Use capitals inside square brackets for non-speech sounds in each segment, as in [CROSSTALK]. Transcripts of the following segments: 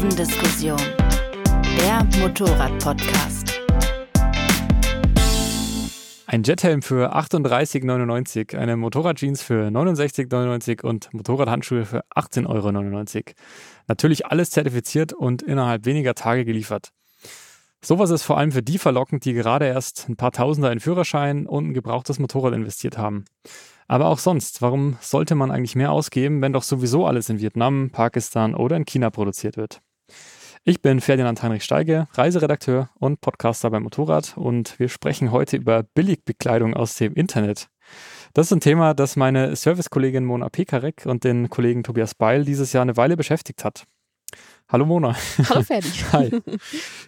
Kurvendiskussion, der Motorrad-Podcast. Ein Jethelm für 38,99, eine Motorradjeans für 69,99 und Motorradhandschuhe für 18,99 Euro. Natürlich alles zertifiziert und innerhalb weniger Tage geliefert. Sowas ist vor allem für die verlockend, die gerade erst ein paar Tausender in Führerschein und ein gebrauchtes Motorrad investiert haben. Aber auch sonst, warum sollte man eigentlich mehr ausgeben, wenn doch sowieso alles in Vietnam, Pakistan oder in China produziert wird? Ich bin Ferdinand Heinrich Steige, Reiseredakteur und Podcaster beim Motorrad und wir sprechen heute über Billigbekleidung aus dem Internet. Das ist ein Thema, das meine Servicekollegin Mona Pekarek und den Kollegen Tobias Beil dieses Jahr eine Weile beschäftigt hat. Hallo Mona. Hallo [LAUGHS] Ferdi. Hi.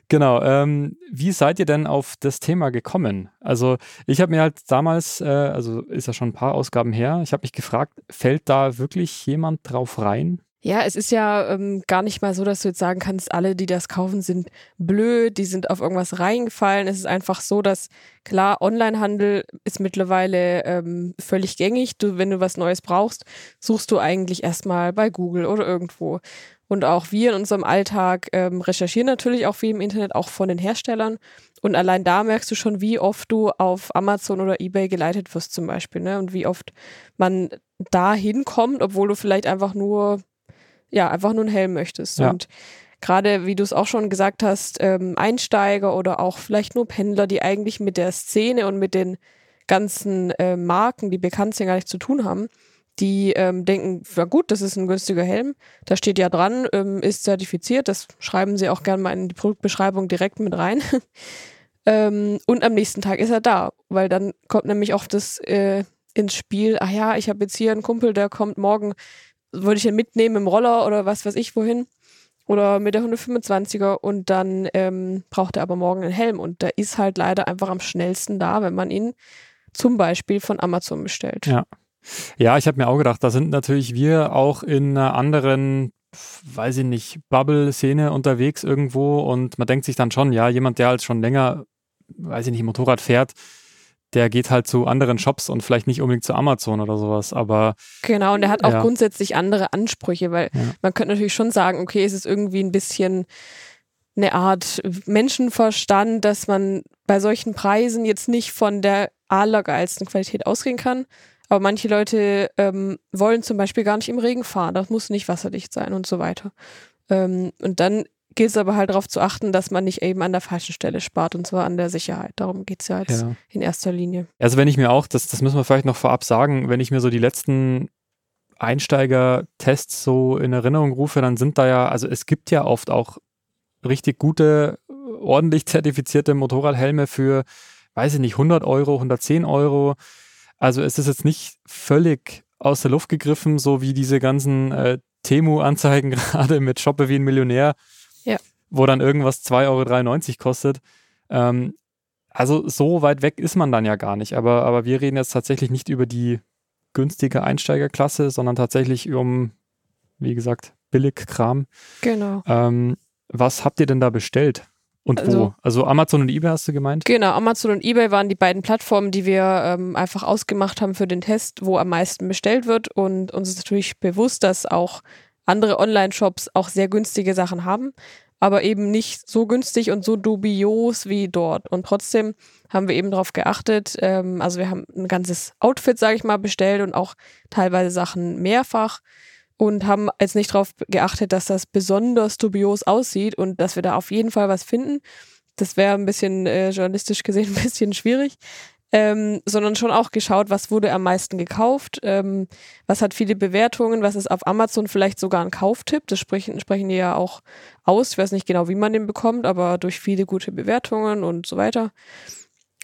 Genau. Ähm, wie seid ihr denn auf das Thema gekommen? Also ich habe mir halt damals, äh, also ist ja schon ein paar Ausgaben her, ich habe mich gefragt, fällt da wirklich jemand drauf rein? Ja, es ist ja ähm, gar nicht mal so, dass du jetzt sagen kannst, alle, die das kaufen, sind blöd, die sind auf irgendwas reingefallen. Es ist einfach so, dass klar, Onlinehandel ist mittlerweile ähm, völlig gängig. Du, wenn du was Neues brauchst, suchst du eigentlich erstmal bei Google oder irgendwo. Und auch wir in unserem Alltag ähm, recherchieren natürlich auch viel im Internet, auch von den Herstellern. Und allein da merkst du schon, wie oft du auf Amazon oder Ebay geleitet wirst zum Beispiel. Ne? Und wie oft man da hinkommt, obwohl du vielleicht einfach nur, ja, einfach nur einen Helm möchtest. Ja. Und gerade, wie du es auch schon gesagt hast, ähm, Einsteiger oder auch vielleicht nur Pendler, die eigentlich mit der Szene und mit den ganzen äh, Marken, die bekannt sind, gar nichts zu tun haben, die ähm, denken, na gut, das ist ein günstiger Helm, da steht ja dran, ähm, ist zertifiziert, das schreiben sie auch gerne mal in die Produktbeschreibung direkt mit rein. [LAUGHS] ähm, und am nächsten Tag ist er da, weil dann kommt nämlich auch das äh, ins Spiel, ach ja, ich habe jetzt hier einen Kumpel, der kommt morgen, würde ich ihn mitnehmen im Roller oder was weiß ich wohin oder mit der 125er und dann ähm, braucht er aber morgen einen Helm und der ist halt leider einfach am schnellsten da, wenn man ihn zum Beispiel von Amazon bestellt. Ja. Ja, ich habe mir auch gedacht, da sind natürlich wir auch in einer anderen, weiß ich nicht, Bubble-Szene unterwegs irgendwo und man denkt sich dann schon, ja, jemand, der halt schon länger, weiß ich nicht, Motorrad fährt, der geht halt zu anderen Shops und vielleicht nicht unbedingt zu Amazon oder sowas, aber. Genau, und er hat auch Ja. grundsätzlich andere Ansprüche, weil Ja. man könnte natürlich schon sagen, okay, es ist irgendwie ein bisschen eine Art Menschenverstand, dass man bei solchen Preisen jetzt nicht von der allergeilsten Qualität ausgehen kann. Aber manche Leute ähm, wollen zum Beispiel gar nicht im Regen fahren. Das muss nicht wasserdicht sein und so weiter. Ähm, und dann gilt es aber halt darauf zu achten, dass man nicht eben an der falschen Stelle spart, und zwar an der Sicherheit. Darum geht es ja jetzt Ja. in erster Linie. Also wenn ich mir auch, das, das müssen wir vielleicht noch vorab sagen, wenn ich mir so die letzten Einsteiger-Tests so in Erinnerung rufe, dann sind da ja, also es gibt ja oft auch richtig gute, ordentlich zertifizierte Motorradhelme für, weiß ich nicht, 100 Euro, 110 Euro. Also es ist jetzt nicht völlig aus der Luft gegriffen, so wie diese ganzen äh, Temu-Anzeigen [LAUGHS] gerade mit Shoppe wie ein Millionär. Wo dann irgendwas 2,93 Euro kostet. Ähm, also so weit weg ist man dann ja gar nicht. Aber, aber wir reden jetzt tatsächlich nicht über die günstige Einsteigerklasse, sondern tatsächlich um, wie gesagt, Billigkram. Genau. Ähm, was habt ihr denn da bestellt? Und wo? Also- Also Amazon und eBay hast du gemeint? Genau, Amazon und eBay waren die beiden Plattformen, die wir ähm, einfach ausgemacht haben für den Test, wo am meisten bestellt wird. Und uns ist natürlich bewusst, dass auch andere Online-Shops auch sehr günstige Sachen haben, aber eben nicht so günstig und so dubios wie dort. Und trotzdem haben wir eben darauf geachtet. Ähm, also wir haben ein ganzes Outfit, sage ich mal, bestellt und auch teilweise Sachen mehrfach und haben jetzt nicht darauf geachtet, dass das besonders dubios aussieht und dass wir da auf jeden Fall was finden. Das wäre ein bisschen äh, journalistisch gesehen [LAUGHS] ein bisschen schwierig. Ähm, sondern schon auch geschaut, was wurde am meisten gekauft, ähm, was hat viele Bewertungen, was ist auf Amazon vielleicht sogar ein Kauftipp, das sprechen, sprechen die ja auch aus. Ich weiß nicht genau, wie man den bekommt, aber durch viele gute Bewertungen und so weiter.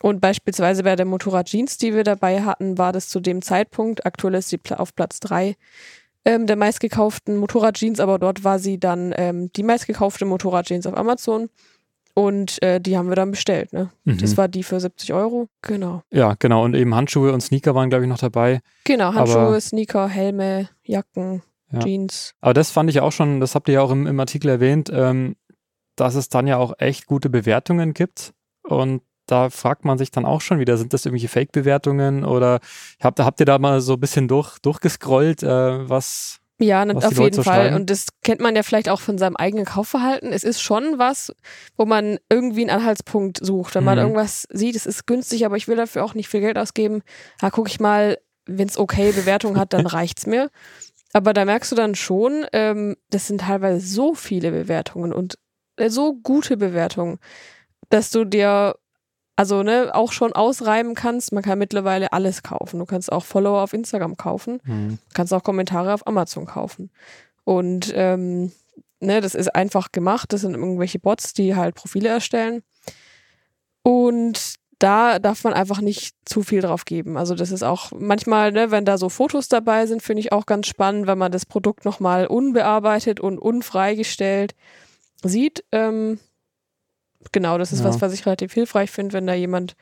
Und beispielsweise bei der Motorrad Jeans, die wir dabei hatten, war das zu dem Zeitpunkt, aktuell ist sie auf Platz drei ähm, der meistgekauften Motorrad Jeans, aber dort war sie dann ähm, die meistgekaufte Motorrad Jeans auf Amazon. Und äh, die haben wir dann bestellt, ne? Mhm. Das war die für 70 Euro. Genau. Ja, genau. Und eben Handschuhe und Sneaker waren, glaube ich, noch dabei. Genau, Handschuhe, Aber- Sneaker, Helme, Jacken, Ja. Jeans. Aber das fand ich auch schon, das habt ihr ja auch im, im Artikel erwähnt, ähm, dass es dann ja auch echt gute Bewertungen gibt. Und da fragt man sich dann auch schon wieder, sind das irgendwelche Fake-Bewertungen oder habt, habt ihr da mal so ein bisschen durch, durchgescrollt, äh, was, Ja, was auf jeden so Fall. schreiben? Und das kennt man ja vielleicht auch von seinem eigenen Kaufverhalten. Es ist schon was, wo man irgendwie einen Anhaltspunkt sucht. Wenn man Mhm. irgendwas sieht, es ist günstig, aber ich will dafür auch nicht viel Geld ausgeben. Da gucke ich mal, wenn es okay Bewertungen hat, dann [LAUGHS] reicht's mir. Aber da merkst du dann schon, ähm, das sind teilweise so viele Bewertungen und äh, so gute Bewertungen, dass du dir also ne, auch schon ausreiben kannst. Man kann mittlerweile alles kaufen. Du kannst auch Follower auf Instagram kaufen. Hm. Du kannst auch Kommentare auf Amazon kaufen. Und ähm, ne, das ist einfach gemacht. Das sind irgendwelche Bots, die halt Profile erstellen. Und da darf man einfach nicht zu viel drauf geben. Also das ist auch manchmal, ne, wenn da so Fotos dabei sind, finde ich auch ganz spannend, wenn man das Produkt nochmal unbearbeitet und unfreigestellt sieht. Ähm, genau, das ist Ja. was, was ich relativ hilfreich finde, wenn da jemand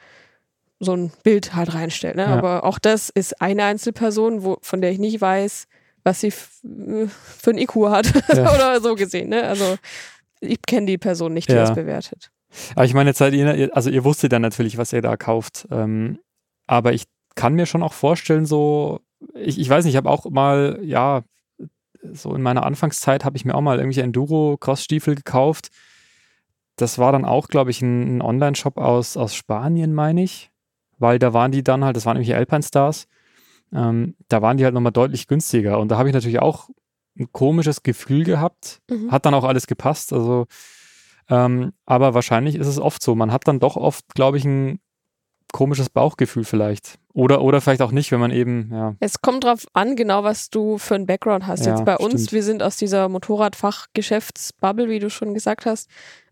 so ein Bild halt reinstellt. Ne? Ja. Aber auch das ist eine Einzelperson, wo, von der ich nicht weiß, was sie für ein IQ hat [LAUGHS] Ja. oder so gesehen. Ne? Also ich kenne die Person nicht, die das bewertet. Aber ich meine, jetzt seid ihr, ihr- also ihr wusstet dann natürlich, was ihr da kauft. Ähm, aber ich kann mir schon auch vorstellen, so, ich, ich weiß nicht, ich habe auch mal, ja, so in meiner Anfangszeit habe ich mir auch mal irgendwelche Enduro-Cross-Stiefel gekauft. Das war dann auch, glaube ich, ein, ein Online-Shop aus, aus Spanien, meine ich. Weil da waren die dann halt, das waren irgendwelche Alpine Stars. Ähm, da waren die halt nochmal deutlich günstiger. Und da habe ich natürlich auch ein komisches Gefühl gehabt. Mhm. Hat dann auch alles gepasst. Also, ähm, aber wahrscheinlich ist es oft so. Man hat dann doch oft, glaube ich, ein komisches Bauchgefühl vielleicht. Oder, oder vielleicht auch nicht, wenn man eben, ja. Es kommt drauf an, genau was du für einen Background hast. Ja, Jetzt bei uns, stimmt. wir sind aus dieser Motorradfachgeschäftsbubble, wie du schon gesagt hast.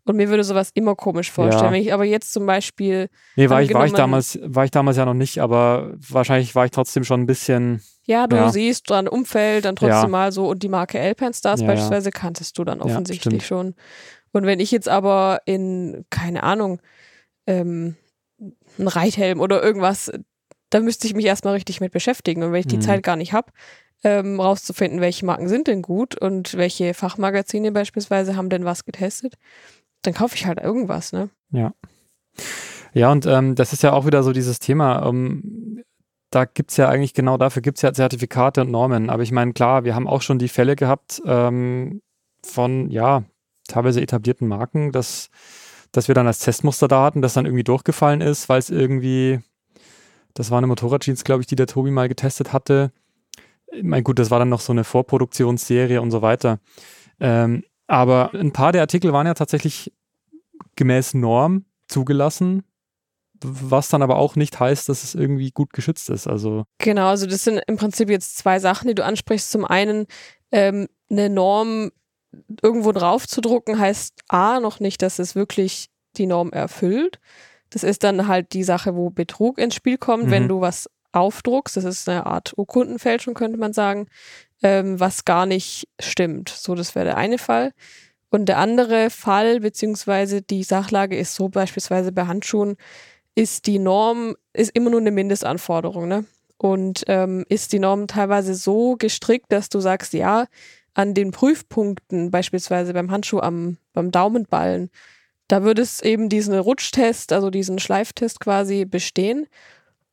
Und mir würde sowas immer komisch vorstellen. Ja. Wenn ich aber jetzt zum Beispiel, Nee, war ich, war ich damals, war ich damals ja noch nicht, aber wahrscheinlich war ich trotzdem schon ein bisschen, ja, du Ja. siehst dran Umfeld, dann trotzdem Ja. mal so und die Marke Alpine Stars beispielsweise kanntest du dann offensichtlich schon. Und wenn ich jetzt aber in, keine Ahnung, ähm, einen Reithelm oder irgendwas, da müsste ich mich erstmal richtig mit beschäftigen. Und wenn ich die Mhm. Zeit gar nicht habe, ähm, rauszufinden, welche Marken sind denn gut und welche Fachmagazine beispielsweise haben denn was getestet, dann kaufe ich halt irgendwas, ne? ja, und ähm, das ist ja auch wieder so dieses Thema, ähm, da gibt's ja eigentlich genau dafür gibt's ja Zertifikate und Normen. Aber ich meine, klar, wir haben auch schon die Fälle gehabt ähm, von, ja, teilweise etablierten Marken, dass, dass wir dann als Testmuster da hatten, das dann irgendwie durchgefallen ist, weil es irgendwie, das war eine Motorradjeans, glaube ich, die der Tobi mal getestet hatte. Ich meine, gut, das war dann noch so eine Vorproduktionsserie und so weiter. Ähm, aber ein paar der Artikel waren ja tatsächlich gemäß Norm zugelassen, was dann aber auch nicht heißt, dass es irgendwie gut geschützt ist. Also, Genau, also das sind im Prinzip jetzt zwei Sachen, die du ansprichst. Zum einen, ähm, eine Norm irgendwo drauf zu drucken, heißt A, noch nicht, dass es wirklich die Norm erfüllt. Das ist dann halt die Sache, wo Betrug ins Spiel kommt, Mhm. wenn du was aufdruckst. Das ist eine Art Urkundenfälschung, könnte man sagen, ähm, was gar nicht stimmt. So, das wäre der eine Fall. Und der andere Fall, beziehungsweise die Sachlage ist so beispielsweise bei Handschuhen, ist die Norm, ist immer nur eine Mindestanforderung, ne? Und ähm, ist die Norm teilweise so gestrickt, dass du sagst, ja, an den Prüfpunkten, beispielsweise beim Handschuh am, beim Daumenballen, da würde es eben diesen Rutschtest, also diesen Schleiftest quasi bestehen.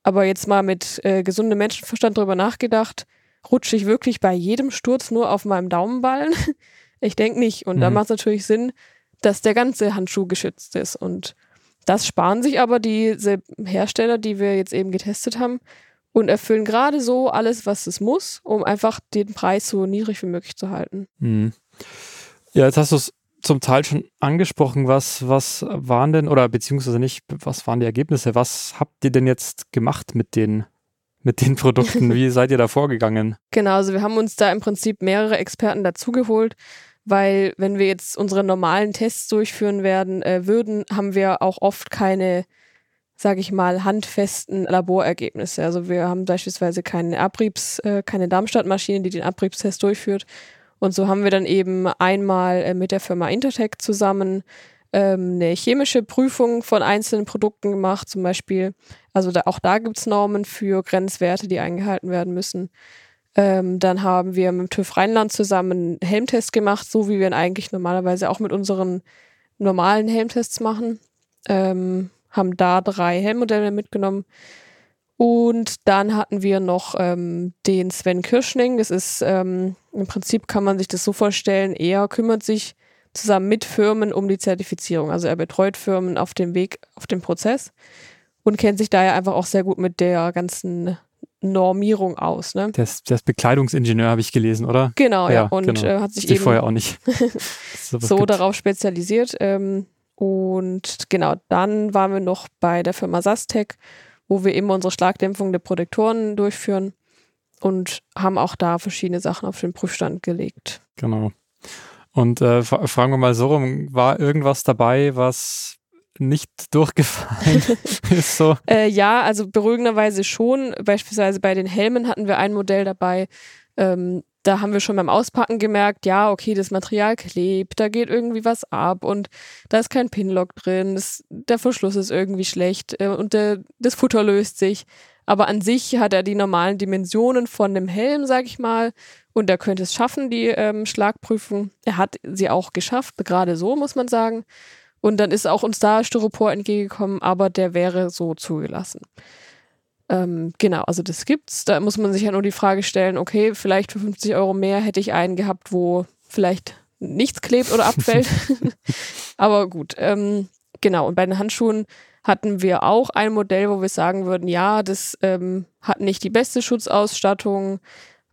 Aber jetzt mal mit äh, gesundem Menschenverstand drüber nachgedacht, rutsche ich wirklich bei jedem Sturz nur auf meinem Daumenballen? [LAUGHS] ich denke nicht. Und da Mhm. macht es natürlich Sinn, dass der ganze Handschuh geschützt ist. Und das sparen sich aber diese Hersteller, die wir jetzt eben getestet haben, und erfüllen gerade so alles, was es muss, um einfach den Preis so niedrig wie möglich zu halten. hm. ja, jetzt hast du es zum Teil schon angesprochen. Was, was waren denn, oder beziehungsweise nicht, was waren die Ergebnisse? Was habt ihr denn jetzt gemacht mit den, mit den Produkten? [LAUGHS] Wie seid ihr da vorgegangen? Genau, also wir haben uns da im Prinzip mehrere Experten dazugeholt, weil wenn wir jetzt unsere normalen Tests durchführen werden äh, würden, haben wir auch oft keine, sage ich mal, handfesten Laborergebnisse. Also wir haben beispielsweise keine Abriebs, äh, keine Darmstadt-Maschine, die den Abriebstest durchführt. Und so haben wir dann eben einmal äh, mit der Firma Intertech zusammen ähm, eine chemische Prüfung von einzelnen Produkten gemacht, zum Beispiel. Also da, auch da gibt es Normen für Grenzwerte, die eingehalten werden müssen. Ähm, dann haben wir mit dem TÜV Rheinland zusammen einen Helmtest gemacht, so wie wir ihn eigentlich normalerweise auch mit unseren normalen Helmtests machen. Ähm, haben da drei Helmmodelle mitgenommen. Und dann hatten wir noch ähm, den Sven Kirschning. Das ist ähm, im Prinzip kann man sich das so vorstellen, er kümmert sich zusammen mit Firmen um die Zertifizierung. Also er betreut Firmen auf dem Weg, auf dem Prozess und kennt sich daher einfach auch sehr gut mit der ganzen Normierung aus. Ne? Der, ist, der ist Bekleidungsingenieur, habe ich gelesen, oder? Genau, ja. ja. Und genau. Äh, hat sich ich eben vorher auch nicht [LAUGHS] so darauf spezialisiert. Ähm, und genau, dann waren wir noch bei der Firma Sastec, wo wir immer unsere Schlagdämpfung der Protektoren durchführen und haben auch da verschiedene Sachen auf den Prüfstand gelegt. Genau. Und äh, fragen wir mal so rum, war irgendwas dabei, was nicht [LAUGHS] durchgefallen [LAUGHS] ist so? Äh, ja, also beruhigenderweise schon. Beispielsweise bei den Helmen hatten wir ein Modell dabei. Ähm, da haben wir schon beim Auspacken gemerkt, ja, okay, das Material klebt, da geht irgendwie was ab und da ist kein Pinlock drin, das, der Verschluss ist irgendwie schlecht äh, und der, das Futter löst sich. Aber an sich hat er die normalen Dimensionen von dem Helm, sag ich mal, und er könnte es schaffen, die ähm, Schlagprüfung. Er hat sie auch geschafft, gerade so, muss man sagen. Und dann ist auch uns da Styropor entgegengekommen, aber der wäre so zugelassen. Ähm, genau, also das gibt's. Da muss man sich ja nur die Frage stellen, okay, vielleicht für 50 Euro mehr hätte ich einen gehabt, wo vielleicht nichts klebt oder abfällt. [LAUGHS] [LAUGHS] aber gut, ähm, genau. Und bei den Handschuhen hatten wir auch ein Modell, wo wir sagen würden, ja, das ähm, hat nicht die beste Schutzausstattung,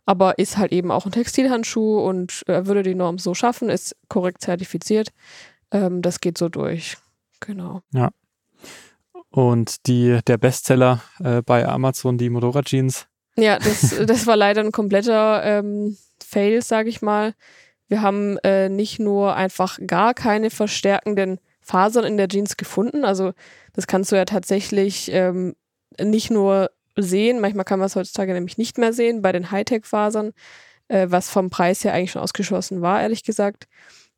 aber ist halt eben auch ein Textilhandschuh und äh, würde die Norm so schaffen, ist korrekt zertifiziert. Ähm, das geht so durch. Genau. Ja. Und die, der Bestseller äh, bei Amazon, die Motorrad-Jeans. Ja, das, [LAUGHS] das war leider ein kompletter ähm, Fail, sage ich mal. Wir haben äh, nicht nur einfach gar keine verstärkenden Fasern in der Jeans gefunden. Also das kannst du ja tatsächlich ähm, nicht nur sehen, manchmal kann man es heutzutage nämlich nicht mehr sehen bei den Hightech-Fasern, äh, was vom Preis her eigentlich schon ausgeschlossen war, ehrlich gesagt.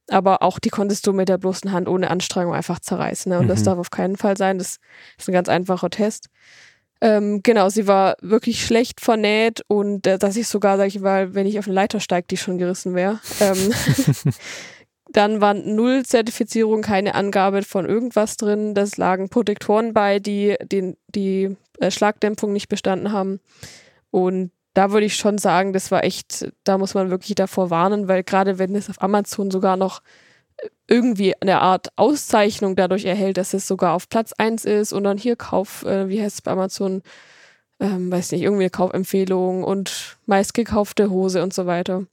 Aber auch die konntest du mit der bloßen Hand ohne Anstrengung einfach zerreißen. Ne? Und mhm. das darf auf keinen Fall sein. Das ist ein ganz einfacher Test. Ähm, genau, sie war wirklich schlecht vernäht und äh, dass ich sogar, sag ich mal, wenn ich auf eine Leiter steige, die schon gerissen wäre. Ähm, [LAUGHS] [LAUGHS] dann war null Zertifizierung, keine Angabe von irgendwas drin. Das lagen Protektoren bei, die den, die äh, Schlagdämpfung nicht bestanden haben. Und da würde ich schon sagen, das war echt, da muss man wirklich davor warnen, weil gerade wenn es auf Amazon sogar noch irgendwie eine Art Auszeichnung dadurch erhält, dass es sogar auf Platz 1 ist und dann hier Kauf, äh, wie heißt es bei Amazon, ähm, weiß nicht, irgendwie eine Kaufempfehlung und meistgekaufte Hose und so weiter.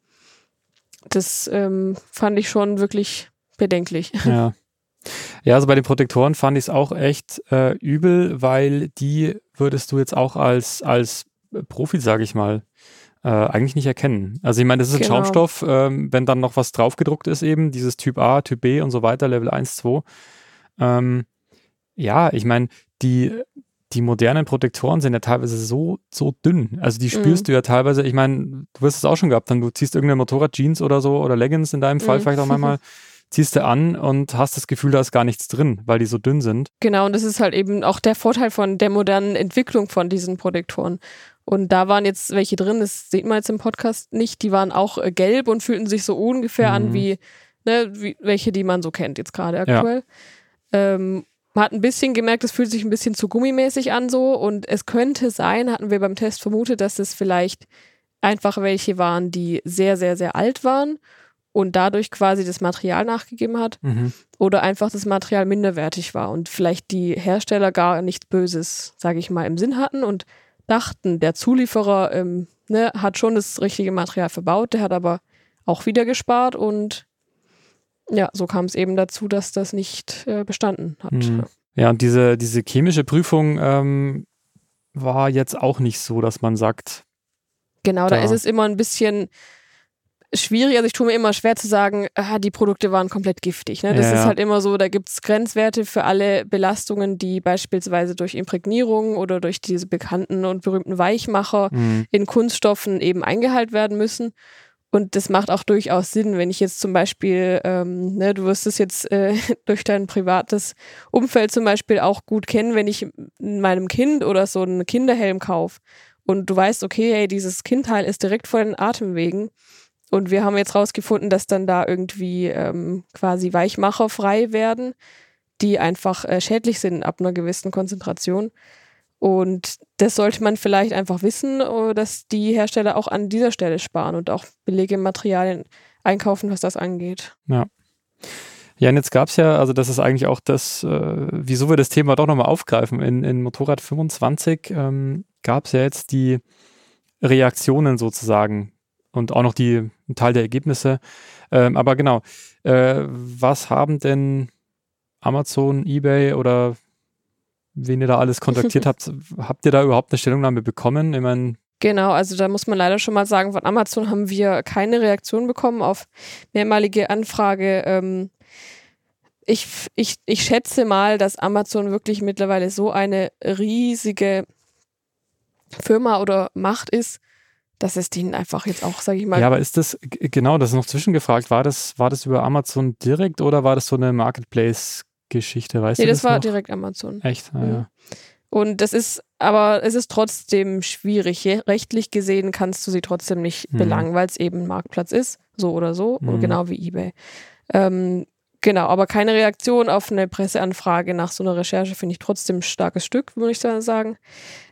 Das ähm, fand ich schon wirklich bedenklich. [LAUGHS] Ja. Ja, also bei den Protektoren fand ich es auch echt äh, übel, weil die würdest du jetzt auch als, als Profi, sage ich mal, äh, eigentlich nicht erkennen. Also ich meine, das ist ein genau. Schaumstoff, ähm, wenn dann noch was draufgedruckt ist eben, dieses Typ A, Typ B und so weiter, Level 1, 2. Ähm, ja, ich meine, die, die modernen Protektoren sind ja teilweise so, so dünn. Also die spürst mhm. du ja teilweise, ich meine, du wirst es auch schon gehabt, dann du ziehst irgendeine Motorrad-Jeans oder so oder Leggings in deinem Fall mhm. vielleicht auch manchmal [LAUGHS] ziehst du an und hast das Gefühl, da ist gar nichts drin, weil die so dünn sind. Genau, und das ist halt eben auch der Vorteil von der modernen Entwicklung von diesen Protektoren. Und da waren jetzt welche drin, das sieht man jetzt im Podcast nicht, die waren auch äh, gelb und fühlten sich so ungefähr mhm. an wie, ne, wie welche, die man so kennt jetzt gerade aktuell. Ja. Ähm, man hat ein bisschen gemerkt, es fühlt sich ein bisschen zu gummimäßig an so und es könnte sein, hatten wir beim Test vermutet, dass es vielleicht einfach welche waren, die sehr, sehr, sehr alt waren und dadurch quasi das Material nachgegeben hat mhm. oder einfach das Material minderwertig war und vielleicht die Hersteller gar nichts Böses, sage ich mal, im Sinn hatten und dachten, der Zulieferer ähm, ne, hat schon das richtige Material verbaut, der hat aber auch wieder gespart und ja, so kam es eben dazu, dass das nicht äh, bestanden hat. Mhm. Ja, und diese, diese chemische Prüfung ähm, war jetzt auch nicht so, dass man sagt. Genau, da, da ist es immer ein bisschen schwierig. Also ich tue mir immer schwer zu sagen, ah, die Produkte waren komplett giftig. Ne? Das ja, ist halt immer so, da gibt es Grenzwerte für alle Belastungen, die beispielsweise durch Imprägnierung oder durch diese bekannten und berühmten Weichmacher mhm. in Kunststoffen eben eingehalten werden müssen. Und das macht auch durchaus Sinn, wenn ich jetzt zum Beispiel, ähm, ne, du wirst es jetzt äh, [LAUGHS] durch dein privates Umfeld zum Beispiel auch gut kennen, wenn ich meinem Kind oder so einen Kinderhelm kaufe und du weißt, okay, hey, dieses Kindteil ist direkt vor den Atemwegen und wir haben jetzt rausgefunden, dass dann da irgendwie ähm, quasi Weichmacher frei werden, die einfach äh, schädlich sind ab einer gewissen Konzentration. Und das sollte man vielleicht einfach wissen, äh, dass die Hersteller auch an dieser Stelle sparen und auch billige Materialien einkaufen, was das angeht. Ja. Ja, und jetzt gab es ja, also das ist eigentlich auch das, äh, wieso wir das Thema doch nochmal aufgreifen. In, in Motorrad 25 ähm, gab es ja jetzt die Reaktionen sozusagen und auch noch die, ein Teil der Ergebnisse. Ähm, aber genau, äh, was haben denn Amazon, eBay oder wen ihr da alles kontaktiert [LAUGHS] habt, habt ihr da überhaupt eine Stellungnahme bekommen? Ich meine, Genau, also da muss man leider schon mal sagen, von Amazon haben wir keine Reaktion bekommen auf mehrmalige Anfrage. Ähm, ich, ich, ich schätze mal, dass Amazon wirklich mittlerweile so eine riesige Firma oder Macht ist, dass es denen einfach jetzt auch, sage ich mal. Ja, aber ist das, genau, das ist noch zwischengefragt, war das, war das über Amazon direkt oder war das so eine Marketplace-Geschichte, weißt nee, du? das, war noch? direkt Amazon. Echt? Ah, Mhm. ja. Und das ist, aber es ist trotzdem schwierig. Rechtlich gesehen kannst du sie trotzdem nicht Mhm. belangen, weil es eben ein Marktplatz ist, so oder so, und Mhm. genau wie eBay. Ähm, genau, aber keine Reaktion auf eine Presseanfrage nach so einer Recherche finde ich trotzdem ein starkes Stück, würde ich sagen.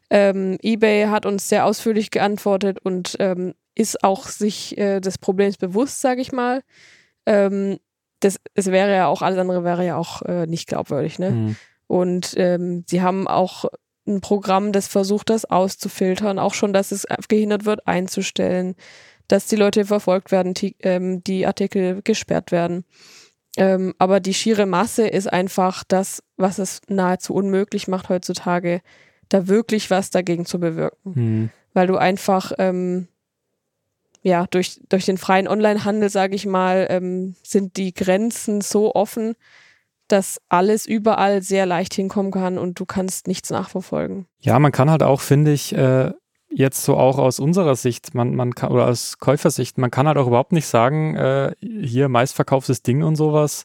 Ähm, eBay hat uns sehr ausführlich geantwortet und ähm, ist auch sich äh, des Problems bewusst, sage ich mal. Ähm, das, es wäre ja auch, alles andere wäre ja auch äh, nicht glaubwürdig, ne? Mhm. Und ähm, sie haben auch ein Programm, das versucht, das auszufiltern, auch schon, dass es gehindert wird, einzustellen, dass die Leute verfolgt werden, die, ähm, die Artikel gesperrt werden. Ähm, aber die schiere Masse ist einfach das, was es nahezu unmöglich macht heutzutage, da wirklich was dagegen zu bewirken. Mhm. Weil du einfach, ähm, ja, durch, durch den freien Onlinehandel, sage ich mal, ähm, sind die Grenzen so offen, dass alles überall sehr leicht hinkommen kann und du kannst nichts nachverfolgen. Ja, man kann halt auch, finde ich, äh, jetzt so auch aus unserer Sicht, man, man kann, oder aus Käufersicht, man kann halt auch überhaupt nicht sagen, äh, hier meistverkauftes Ding und sowas.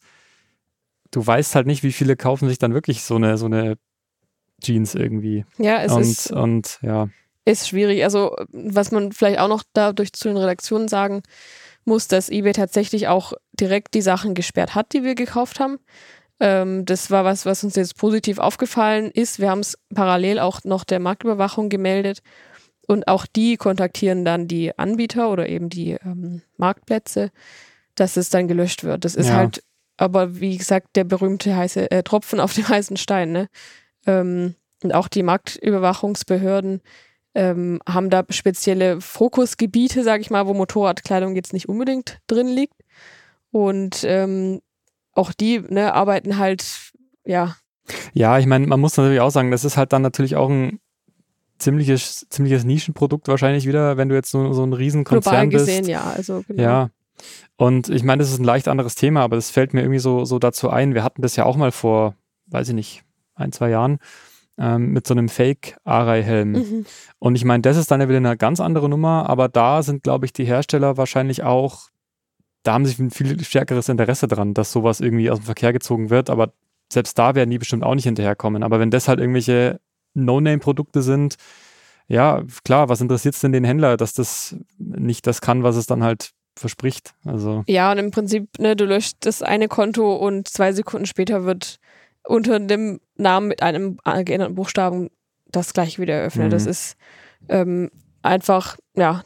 Du weißt halt nicht, wie viele kaufen sich dann wirklich so eine, so eine Jeans irgendwie. Ja, es und, ist, und ja. Ist schwierig. Also, was man vielleicht auch noch dadurch zu den Redaktionen sagen muss, dass eBay tatsächlich auch direkt die Sachen gesperrt hat, die wir gekauft haben. Ähm, das war was, was uns jetzt positiv aufgefallen ist. Wir haben es parallel auch noch der Marktüberwachung gemeldet. Und auch die kontaktieren dann die Anbieter oder eben die ähm, Marktplätze, dass es dann gelöscht wird. Das ist Ja. halt, aber wie gesagt, der berühmte heiße äh, Tropfen auf dem [LAUGHS] heißen Stein. Ne? Ähm, und auch die Marktüberwachungsbehörden ähm, haben da spezielle Fokusgebiete, sage ich mal, wo Motorradkleidung jetzt nicht unbedingt drin liegt. Und ähm, auch die ne, arbeiten halt, ja, Ja, ich meine, man muss natürlich auch sagen, das ist halt dann natürlich auch ein ziemliches, ziemliches Nischenprodukt wahrscheinlich wieder, wenn du jetzt so, so ein Riesenkonzern global bist. gesehen, ja. Also genau. Ja. Und ich meine, das ist ein leicht anderes Thema, aber das fällt mir irgendwie so, so dazu ein. Wir hatten das ja auch mal vor, weiß ich nicht, ein, zwei Jahren ähm, mit so einem Fake-Arai-Helm. Mhm. Und ich meine, das ist dann ja wieder eine ganz andere Nummer, aber da sind, glaube ich, die Hersteller wahrscheinlich auch, da haben sie ein viel stärkeres Interesse dran, dass sowas irgendwie aus dem Verkehr gezogen wird, aber selbst da werden die bestimmt auch nicht hinterherkommen. Aber wenn das halt irgendwelche No-Name-Produkte sind, ja, klar, was interessiert es denn den Händler, dass das nicht das kann, was es dann halt verspricht? Also, Ja, und im Prinzip, ne, du löscht das eine Konto und zwei Sekunden später wird unter dem Namen mit einem geänderten Buchstaben das gleich wieder eröffnet. Mhm. Das ist ähm, einfach, ja,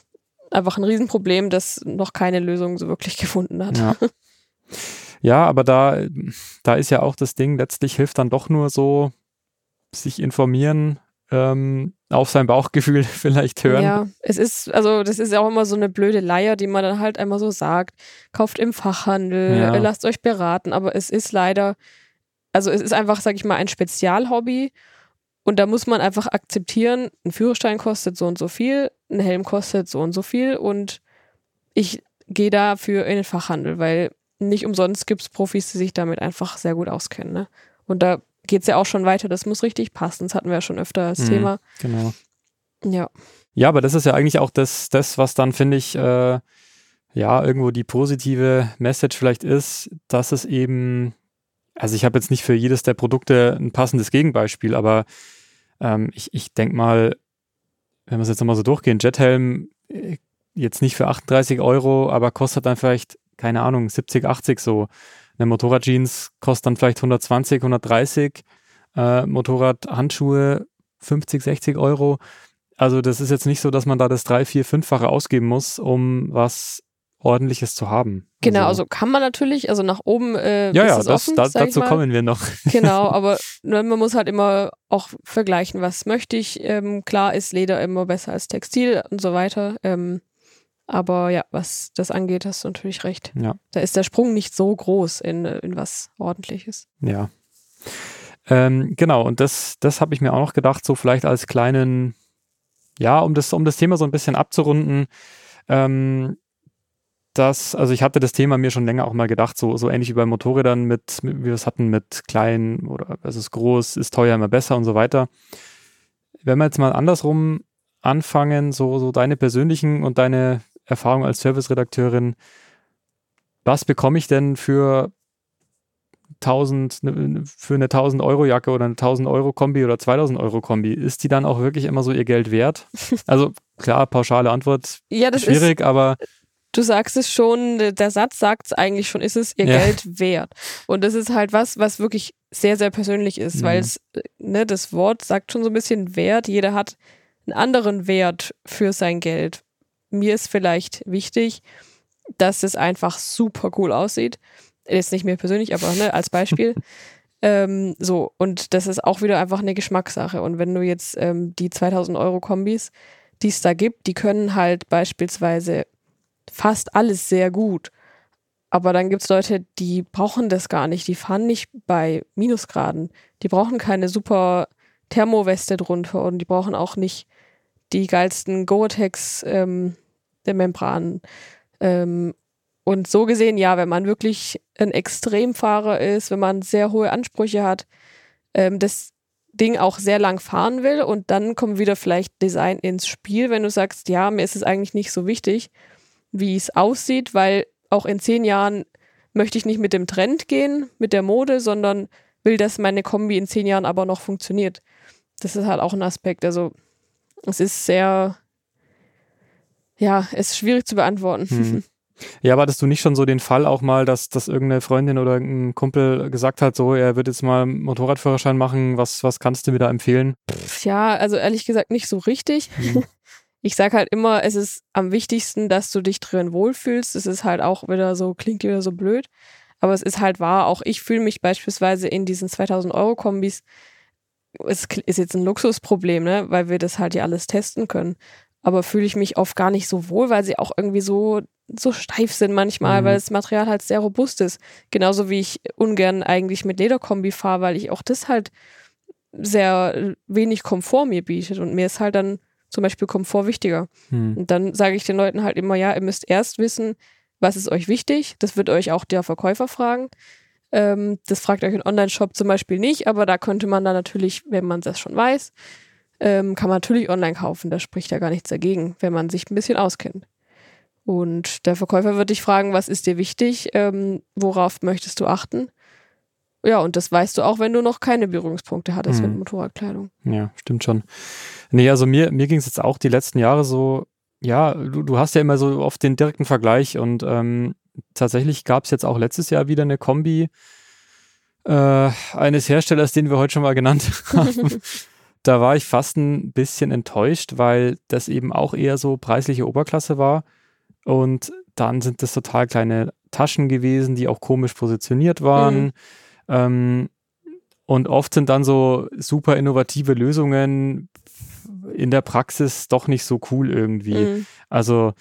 einfach ein Riesenproblem, das noch keine Lösung so wirklich gefunden hat. ja. [LAUGHS] ja, aber da, da ist ja auch das Ding, letztlich hilft dann doch nur so, sich informieren, ähm, auf sein Bauchgefühl [LAUGHS] vielleicht hören. Ja, es ist, also das ist ja auch immer so eine blöde Leier, die man dann halt einmal so sagt. Kauft im Fachhandel, Ja. lasst euch beraten, aber es ist leider, also es ist einfach, sag ich mal, ein Spezialhobby und da muss man einfach akzeptieren, ein Führerschein kostet so und so viel, ein Helm kostet so und so viel und ich gehe dafür in den Fachhandel, weil nicht umsonst gibt es Profis, die sich damit einfach sehr gut auskennen. Ne? Und da geht es ja auch schon weiter, das muss richtig passen, das hatten wir ja schon öfter als Mhm. Thema. Genau. Ja. Ja, aber das ist ja eigentlich auch das, das was dann, finde ich, äh, ja, irgendwo die positive Message vielleicht ist, dass es eben, also ich habe jetzt nicht für jedes der Produkte ein passendes Gegenbeispiel, aber ähm, ich, ich denke mal, wenn wir es jetzt nochmal so durchgehen, Jethelm äh, jetzt nicht für 38 Euro, aber kostet dann vielleicht, keine Ahnung, 70, 80 so. Eine Motorradjeans kostet dann vielleicht 120, 130, äh, Motorradhandschuhe 50, 60 Euro. Also das ist jetzt nicht so, dass man da das drei, vier, fünffache ausgeben muss, um was ordentliches zu haben. Genau, also, also kann man natürlich, also nach oben äh, ja, ja, das, offen, da, dazu kommen wir noch. Genau, [LAUGHS] aber ne, man muss halt immer auch vergleichen, was möchte ich. Ähm, klar ist Leder immer besser als Textil und so weiter. Ähm, aber ja, was das angeht, hast du natürlich recht. Ja. Da ist der Sprung nicht so groß in, in was ordentliches. Ja. Ähm, genau, und das, das habe ich mir auch noch gedacht, so vielleicht als kleinen, ja, um das, um das Thema so ein bisschen abzurunden. Ähm, dass, also ich hatte das Thema mir schon länger auch mal gedacht, so, so ähnlich wie bei Motorrädern mit, mit wie wir es hatten mit klein oder es ist groß, ist teuer immer besser und so weiter. Wenn wir jetzt mal andersrum anfangen, so, so deine persönlichen und deine Erfahrungen als Serviceredakteurin, was bekomme ich denn für 1000, ne, für eine 1000 Euro Jacke oder eine 1000 Euro Kombi oder 2000 Euro Kombi? Ist die dann auch wirklich immer so ihr Geld wert? [LAUGHS] Also klar, pauschale Antwort, ja, schwierig, ist, aber du sagst es schon, der Satz sagt es eigentlich schon, ist es ihr ja. Geld wert. Und das ist halt was, was wirklich sehr, sehr persönlich ist, mhm. weil es, ne, das Wort sagt schon so ein bisschen Wert. Jeder hat einen anderen Wert für sein Geld. Mir ist vielleicht wichtig, dass es einfach super cool aussieht. Jetzt nicht mir persönlich, aber ne, als Beispiel. [LAUGHS] ähm, so, und das ist auch wieder einfach eine Geschmackssache. Und wenn du jetzt ähm, die 2000 Euro Kombis, die es da gibt, die können halt beispielsweise fast alles sehr gut. Aber dann gibt es Leute, die brauchen das gar nicht. Die fahren nicht bei Minusgraden. Die brauchen keine super Thermoweste drunter und die brauchen auch nicht die geilsten Gore-Tex ähm, Membranen. Ähm, und so gesehen, ja, wenn man wirklich ein Extremfahrer ist, wenn man sehr hohe Ansprüche hat, ähm, das Ding auch sehr lang fahren will und dann kommt wieder vielleicht Design ins Spiel, wenn du sagst, ja, mir ist es eigentlich nicht so wichtig, wie es aussieht, weil auch in zehn Jahren möchte ich nicht mit dem Trend gehen, mit der Mode, sondern will, dass meine Kombi in zehn Jahren aber noch funktioniert. Das ist halt auch ein Aspekt. Also es ist sehr, ja, es ist schwierig zu beantworten. Hm. [LAUGHS] Ja, aber hattest du nicht schon so den Fall auch mal, dass, dass irgendeine Freundin oder ein Kumpel gesagt hat, so, er wird jetzt mal Motorradführerschein machen, was, was kannst du mir da empfehlen? Ja, also ehrlich gesagt nicht so richtig. Hm. [LAUGHS] ich sage halt immer, es ist am wichtigsten, dass du dich drin wohlfühlst. Es ist halt auch wieder so, klingt wieder so blöd, aber es ist halt wahr. Auch ich fühle mich beispielsweise in diesen 2000 Euro Kombis. Es ist jetzt ein Luxusproblem, ne, weil wir das halt ja alles testen können. Aber fühle ich mich oft gar nicht so wohl, weil sie auch irgendwie so so steif sind manchmal, mhm. weil das Material halt sehr robust ist. Genauso wie ich ungern eigentlich mit Lederkombi fahre, weil ich auch das halt sehr wenig Komfort mir bietet und mir ist halt dann zum Beispiel Komfort wichtiger. Hm. Und dann sage ich den Leuten halt immer, ja, ihr müsst erst wissen, was ist euch wichtig. Das wird euch auch der Verkäufer fragen. Ähm, das fragt euch ein Online-Shop zum Beispiel nicht, aber da könnte man dann natürlich, wenn man das schon weiß, ähm, kann man natürlich online kaufen. Da spricht ja gar nichts dagegen, wenn man sich ein bisschen auskennt. Und der Verkäufer wird dich fragen, was ist dir wichtig, ähm, worauf möchtest du achten? Ja, und das weißt du auch, wenn du noch keine Berührungspunkte hattest mhm. mit Motorradkleidung. Ja, stimmt schon. Nee, also mir, mir ging es jetzt auch die letzten Jahre so, ja, du, du hast ja immer so oft den direkten Vergleich und ähm, tatsächlich gab es jetzt auch letztes Jahr wieder eine Kombi äh, eines Herstellers, den wir heute schon mal genannt [LAUGHS] haben. da war ich fast ein bisschen enttäuscht, weil das eben auch eher so preisliche Oberklasse war. Und dann sind das total kleine Taschen gewesen, die auch komisch positioniert waren. Mhm. Ähm, und oft sind dann so super innovative Lösungen in der Praxis doch nicht so cool irgendwie. Mhm. Also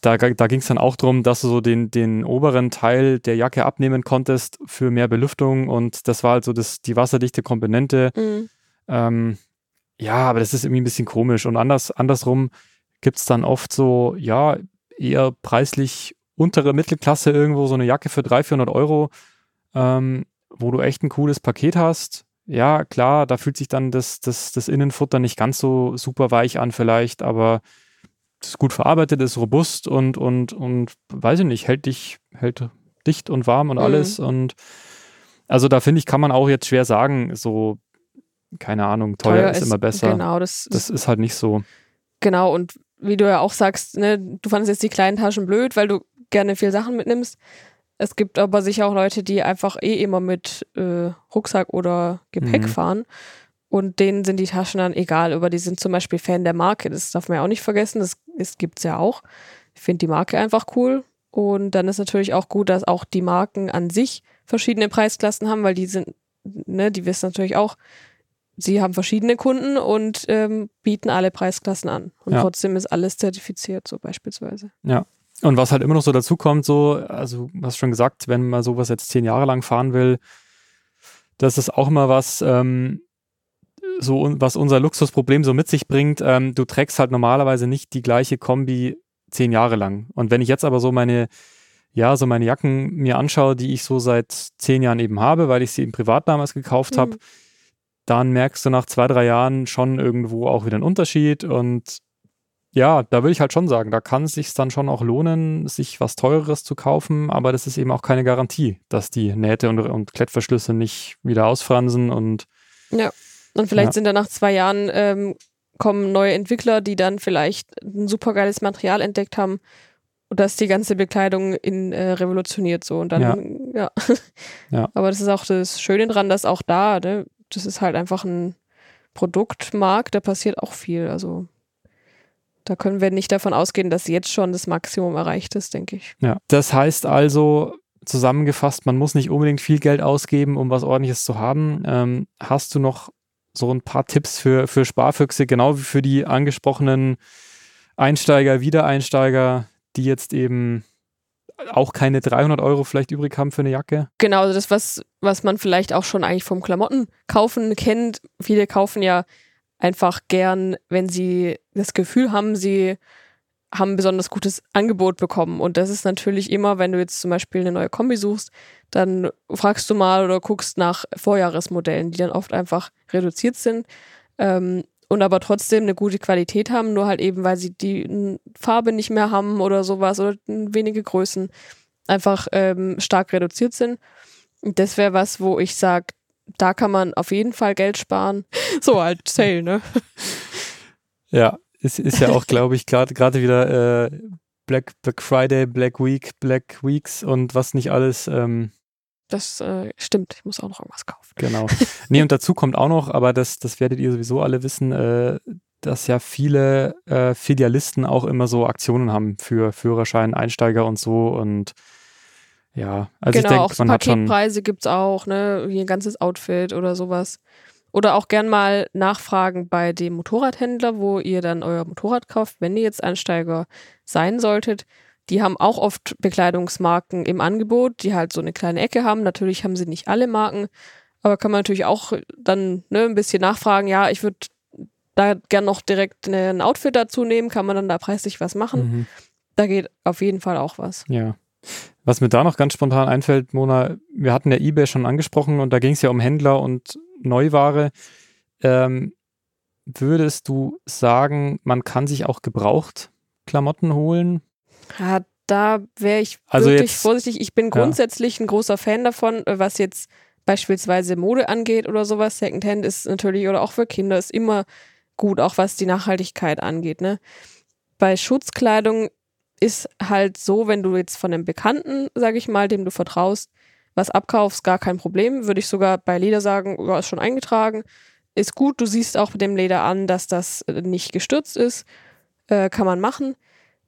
da, da ging es dann auch darum, dass du so den, den oberen Teil der Jacke abnehmen konntest für mehr Belüftung und das war halt so das, die wasserdichte Komponente. Mhm. Ähm, ja, aber das ist irgendwie ein bisschen komisch und anders, andersrum gibt es dann oft so, ja, eher preislich untere Mittelklasse irgendwo, so eine Jacke für 300, 400 Euro. Ähm, wo du echt ein cooles Paket hast. Ja, klar, da fühlt sich dann das, das, das Innenfutter nicht ganz so super weich an, vielleicht, aber es ist gut verarbeitet, ist robust und, und, und weiß ich nicht, hält dich, hält dicht und warm und mhm. alles. Und also da finde ich, kann man auch jetzt schwer sagen, so, keine Ahnung, teuer, teuer ist, ist, immer besser. Genau, das, das ist halt nicht so. Genau, und wie du ja auch sagst, ne, du fandest jetzt die kleinen Taschen blöd, weil du gerne viel Sachen mitnimmst. Es gibt aber sicher auch Leute, die einfach eh immer mit äh, Rucksack oder Gepäck mhm. fahren. Und denen sind die Taschen dann egal, aber die sind zum Beispiel Fan der Marke. Das darf man ja auch nicht vergessen. Das, das gibt es ja auch. Ich finde die Marke einfach cool. Und dann ist natürlich auch gut, dass auch die Marken an sich verschiedene Preisklassen haben, weil die sind, ne, die wissen natürlich auch, sie haben verschiedene Kunden und ähm, bieten alle Preisklassen an. Und Ja. trotzdem ist alles zertifiziert, so beispielsweise. Ja. Und was halt immer noch so dazu kommt, so, also du hast schon gesagt, wenn man sowas jetzt zehn Jahre lang fahren will, das ist auch immer was, ähm, so was unser Luxusproblem so mit sich bringt. Ähm, du trägst halt normalerweise nicht die gleiche Kombi zehn Jahre lang. Und wenn ich jetzt aber so meine, ja, so meine Jacken mir anschaue, die ich so seit zehn Jahren eben habe, weil ich sie im Privat damals gekauft habe, Mhm. dann merkst du nach zwei, drei Jahren schon irgendwo auch wieder einen Unterschied. Und ja, da will ich halt schon sagen, da kann es sich dann schon auch lohnen, sich was Teureres zu kaufen, aber das ist eben auch keine Garantie, dass die Nähte und, und Klettverschlüsse nicht wieder ausfransen und Und vielleicht Ja. sind dann nach zwei Jahren ähm, kommen neue Entwickler, die dann vielleicht ein supergeiles Material entdeckt haben und das die ganze Bekleidung in, äh, revolutioniert so. Und dann, ja. [LAUGHS] Ja. Aber das ist auch das Schöne dran, dass auch da, ne, das ist halt einfach ein Produktmarkt, da passiert auch viel. Also da können wir nicht davon ausgehen, dass jetzt schon das Maximum erreicht ist, denke ich. Ja, das heißt also zusammengefasst, man muss nicht unbedingt viel Geld ausgeben, um was ordentliches zu haben. Ähm, hast du noch so ein paar Tipps für, für Sparfüchse, genau wie für die angesprochenen Einsteiger, Wiedereinsteiger, die jetzt eben auch keine 300 Euro vielleicht übrig haben für eine Jacke? Genau, also das, was, was man vielleicht auch schon eigentlich vom Klamotten kaufen kennt. Viele kaufen ja einfach gern, wenn sie das Gefühl haben, sie haben ein besonders gutes Angebot bekommen. Und das ist natürlich immer, wenn du jetzt zum Beispiel eine neue Kombi suchst, dann fragst du mal oder guckst nach Vorjahresmodellen, die dann oft einfach reduziert sind ähm, und aber trotzdem eine gute Qualität haben, nur halt eben, weil sie die Farbe nicht mehr haben oder sowas oder wenige Größen einfach ähm, stark reduziert sind. Und das wäre was, wo ich sage, da kann man auf jeden Fall Geld sparen. [LAUGHS] So halt Sale, ne? Ja, ist, ist ja auch, glaube ich, gerade gerade wieder äh, Black, Black Friday, Black Week, Black Weeks und was nicht alles. Ähm, Das äh, stimmt. Ich muss auch noch irgendwas kaufen. Genau. [LAUGHS] Nee, und dazu kommt auch noch, aber das, das werdet ihr sowieso alle wissen, äh, dass ja viele äh, Filialisten auch immer so Aktionen haben für Führerschein, Einsteiger und so. Und ja, also genau, ich auch denke, so man hat schon. Paketpreise gibt's auch, ne? Wie ein ganzes Outfit oder sowas. Oder auch gern mal nachfragen bei dem Motorradhändler, wo ihr dann euer Motorrad kauft, wenn ihr jetzt Einsteiger sein solltet. Die haben auch oft Bekleidungsmarken im Angebot, die halt so eine kleine Ecke haben. Natürlich haben sie nicht alle Marken, aber kann man natürlich auch dann ne, ein bisschen nachfragen. Ja, ich würde da gern noch direkt ne, ein Outfit dazu nehmen, kann man dann da preislich was machen. Mhm, Da geht auf jeden Fall auch was. ja. Was mir da noch ganz spontan einfällt, Mona, wir hatten ja eBay schon angesprochen und da ging es ja um Händler und Neuware. Ähm, würdest du sagen, man kann sich auch gebraucht Klamotten holen? Ja, da wäre ich Also wirklich jetzt- vorsichtig. Ich bin Ja. grundsätzlich ein großer Fan davon, äh, was jetzt beispielsweise Mode angeht oder sowas. Secondhand ist natürlich, oder auch für Kinder, ist immer gut, auch was die Nachhaltigkeit angeht. Ne? Bei Schutzkleidung ist halt so, wenn du jetzt von einem Bekannten, sage ich mal, dem du vertraust, was abkaufst, gar kein Problem. Würde ich sogar bei Leder sagen, ja, ist schon eingetragen. Ist gut, du siehst auch mit dem Leder an, dass das äh, nicht gestürzt ist. Äh, kann man machen.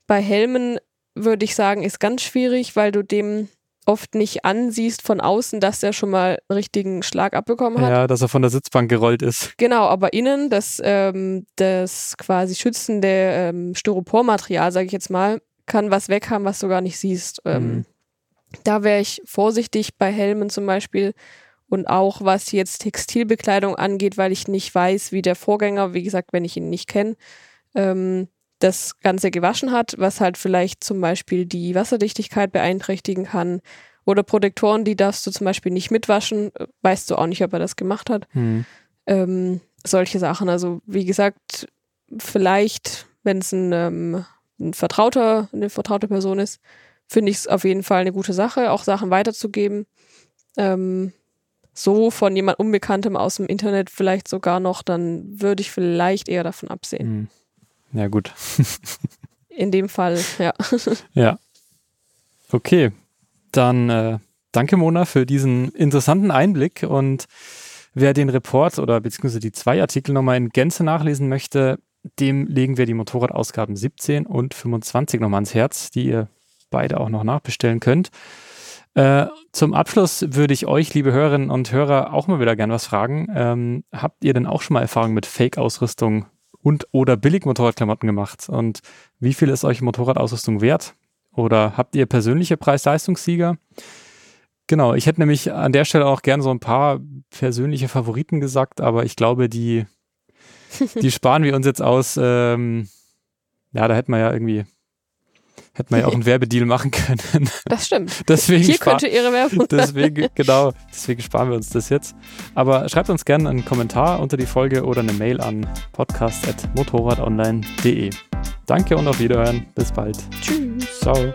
Bei Helmen würde ich sagen, ist ganz schwierig, weil du dem oft nicht ansiehst von außen, dass der schon mal einen richtigen Schlag abbekommen hat. Ja, dass er von der Sitzbank gerollt ist. Genau, aber innen das, ähm, das quasi schützende ähm, Styropormaterial, sage ich jetzt mal, kann was weg haben, was du gar nicht siehst. Ähm, Mhm. Da wäre ich vorsichtig bei Helmen zum Beispiel und auch was jetzt Textilbekleidung angeht, weil ich nicht weiß, wie der Vorgänger, wie gesagt, wenn ich ihn nicht kenne, ähm, das Ganze gewaschen hat, was halt vielleicht zum Beispiel die Wasserdichtigkeit beeinträchtigen kann. Oder Protektoren, die darfst du zum Beispiel nicht mitwaschen, äh, weißt du auch nicht, ob er das gemacht hat Hm. ähm, solche Sachen. Also wie gesagt, vielleicht, wenn es ein, ähm, ein vertrauter, eine vertraute Person ist, finde ich es auf jeden Fall eine gute Sache, auch Sachen weiterzugeben. Ähm, so von jemand Unbekanntem aus dem Internet vielleicht sogar noch, dann würde ich vielleicht eher davon absehen. Hm. Ja, gut. [LAUGHS] In dem Fall, ja. [LAUGHS] Ja. Okay. Dann äh, danke, Mona, für diesen interessanten Einblick und Wer den Report oder beziehungsweise die zwei Artikel nochmal in Gänze nachlesen möchte, dem legen wir die Motorradausgaben 17 und 25 nochmal ans Herz, die ihr beide auch noch nachbestellen könnt. Äh, zum Abschluss würde ich euch, liebe Hörerinnen und Hörer, auch mal wieder gern was fragen. Ähm, habt ihr denn auch schon mal Erfahrung mit Fake-Ausrüstung und oder Billig-Motorradklamotten gemacht? Und wie viel ist euch Motorradausrüstung wert? Oder habt ihr persönliche Preis-Leistungssieger? Genau, ich hätte nämlich an der Stelle auch gern so ein paar persönliche Favoriten gesagt, aber ich glaube, die, die sparen wir uns jetzt aus. Ähm, ja, da hätten wir ja irgendwie Hätten wir ja auch einen Werbedeal machen können. Das stimmt. deswegen Hier könnte Ihre Werbung deswegen, Genau, deswegen sparen wir uns das jetzt. Aber schreibt uns gerne einen Kommentar unter die Folge oder eine Mail an podcast.motorradonline.de. Danke und auf Wiederhören. Bis bald. Tschüss. Ciao.